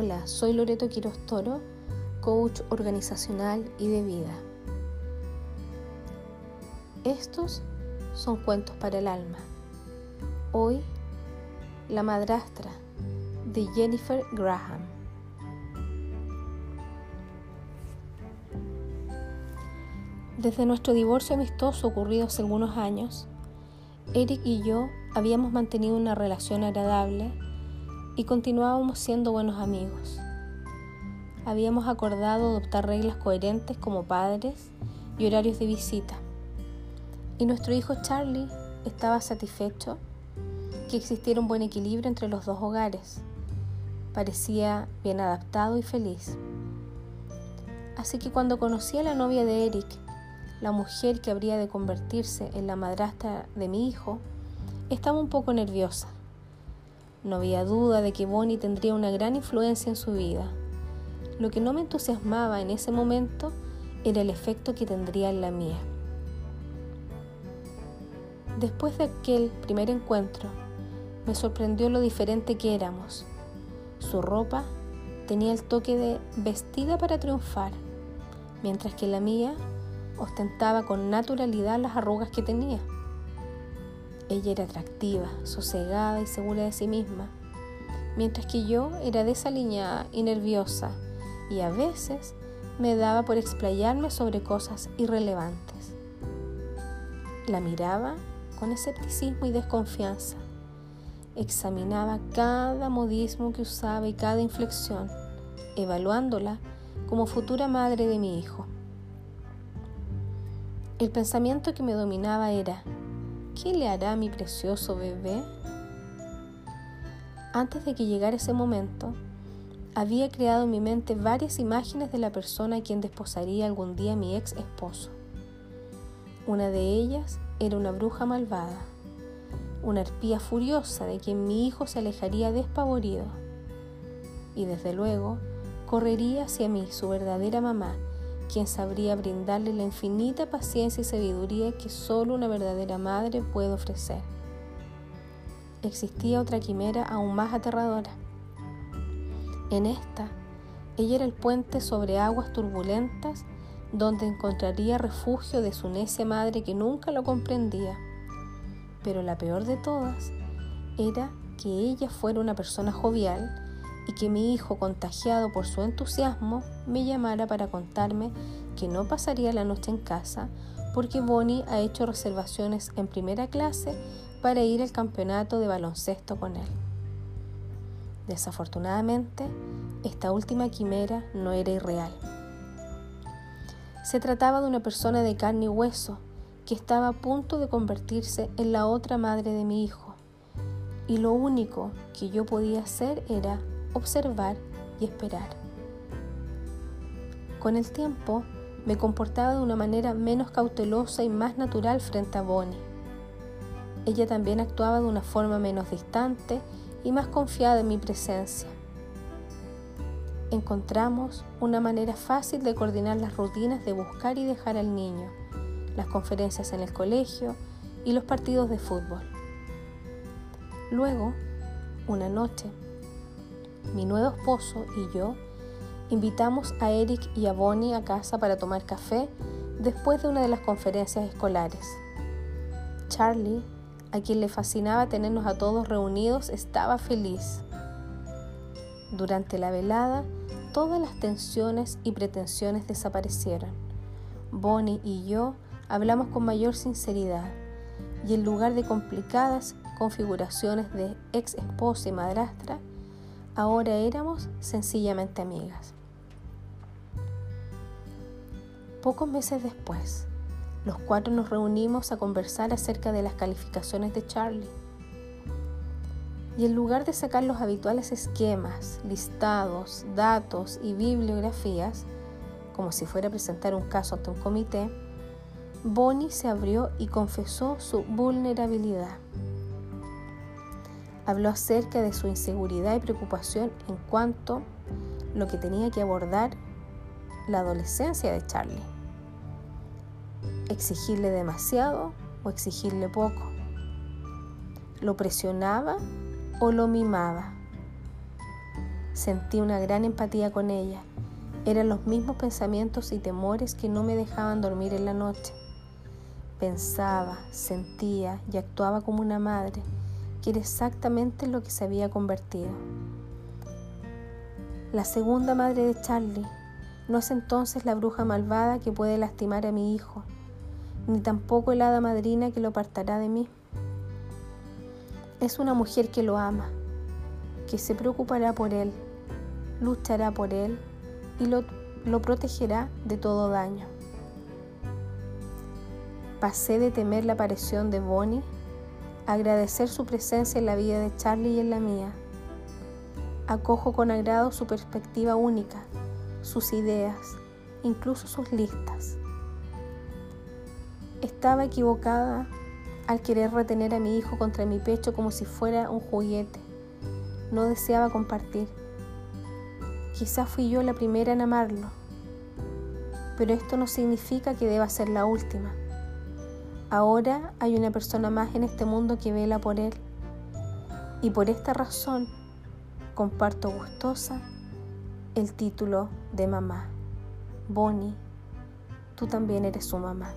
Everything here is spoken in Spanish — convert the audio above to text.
Hola, soy Loreto Quiroz Toro, coach organizacional y de vida. Estos son cuentos para el alma. Hoy, La madrastra de Jennifer Graham. Desde nuestro divorcio amistoso ocurrido hace algunos años, Eric y yo habíamos mantenido una relación agradable y continuábamos siendo buenos amigos. Habíamos acordado adoptar reglas coherentes como padres y horarios de visita. Y nuestro hijo Charlie estaba satisfecho que existiera un buen equilibrio entre los dos hogares. Parecía bien adaptado y feliz. Así que cuando conocí a la novia de Eric, la mujer que habría de convertirse en la madrastra de mi hijo, estaba un poco nerviosa. No había duda de que Bonnie tendría una gran influencia en su vida. Lo que no me entusiasmaba en ese momento era el efecto que tendría en la mía. Después de aquel primer encuentro, me sorprendió lo diferente que éramos. Su ropa tenía el toque de vestida para triunfar, mientras que la mía ostentaba con naturalidad las arrugas que tenía. Ella era atractiva, sosegada y segura de sí misma, mientras que yo era desaliñada y nerviosa y a veces me daba por explayarme sobre cosas irrelevantes. La miraba con escepticismo y desconfianza. Examinaba cada modismo que usaba y cada inflexión, evaluándola como futura madre de mi hijo. El pensamiento que me dominaba era, ¿Qué le hará a mi precioso bebé? Antes de que llegara ese momento, había creado en mi mente varias imágenes de la persona a quien desposaría algún día mi ex esposo. Una de ellas era una bruja malvada, una arpía furiosa de quien mi hijo se alejaría despavorido. Y desde luego, correría hacia mí su verdadera mamá, quien sabría brindarle la infinita paciencia y sabiduría que solo una verdadera madre puede ofrecer. Existía otra quimera aún más aterradora. En esta, ella era el puente sobre aguas turbulentas donde encontraría refugio de su necia madre que nunca lo comprendía. Pero la peor de todas era que ella fuera una persona jovial y que mi hijo, contagiado por su entusiasmo, me llamara para contarme que no pasaría la noche en casa porque Bonnie ha hecho reservaciones en primera clase para ir al campeonato de baloncesto con él. Desafortunadamente, esta última quimera no era irreal. Se trataba de una persona de carne y hueso que estaba a punto de convertirse en la otra madre de mi hijo, y lo único que yo podía hacer era observar y esperar. Con el tiempo me comportaba de una manera menos cautelosa y más natural frente a Bonnie. Ella también actuaba de una forma menos distante y más confiada en mi presencia. Encontramos una manera fácil de coordinar las rutinas de buscar y dejar al niño, las conferencias en el colegio y los partidos de fútbol. Luego, una noche, mi nuevo esposo y yo invitamos a Eric y a Bonnie a casa para tomar café después de una de las conferencias escolares. Charlie, a quien le fascinaba tenernos a todos reunidos, estaba feliz. Durante la velada, todas las tensiones y pretensiones desaparecieron. Bonnie y yo hablamos con mayor sinceridad y en lugar de complicadas configuraciones de ex esposa y madrastra, Ahora éramos sencillamente amigas. Pocos meses después, los cuatro nos reunimos a conversar acerca de las calificaciones de Charlie. Y en lugar de sacar los habituales esquemas, listados, datos y bibliografías, como si fuera a presentar un caso ante un comité, Bonnie se abrió y confesó su vulnerabilidad. Habló acerca de su inseguridad y preocupación en cuanto lo que tenía que abordar la adolescencia de Charlie. Exigirle demasiado o exigirle poco. Lo presionaba o lo mimaba. Sentí una gran empatía con ella. Eran los mismos pensamientos y temores que no me dejaban dormir en la noche. Pensaba, sentía y actuaba como una madre, que era exactamente lo que se había convertido. La segunda madre de Charlie no es entonces la bruja malvada que puede lastimar a mi hijo, ni tampoco el hada madrina que lo apartará de mí. Es una mujer que lo ama, que se preocupará por él, luchará por él y lo, lo protegerá de todo daño. Pasé de temer la aparición de Bonnie agradecer su presencia en la vida de Charlie y en la mía. Acojo con agrado su perspectiva única, sus ideas, incluso sus listas. Estaba equivocada al querer retener a mi hijo contra mi pecho como si fuera un juguete. No deseaba compartir. Quizás fui yo la primera en amarlo, pero esto no significa que deba ser la última. Ahora hay una persona más en este mundo que vela por él. Y por esta razón comparto gustosa el título de mamá. Bonnie, tú también eres su mamá.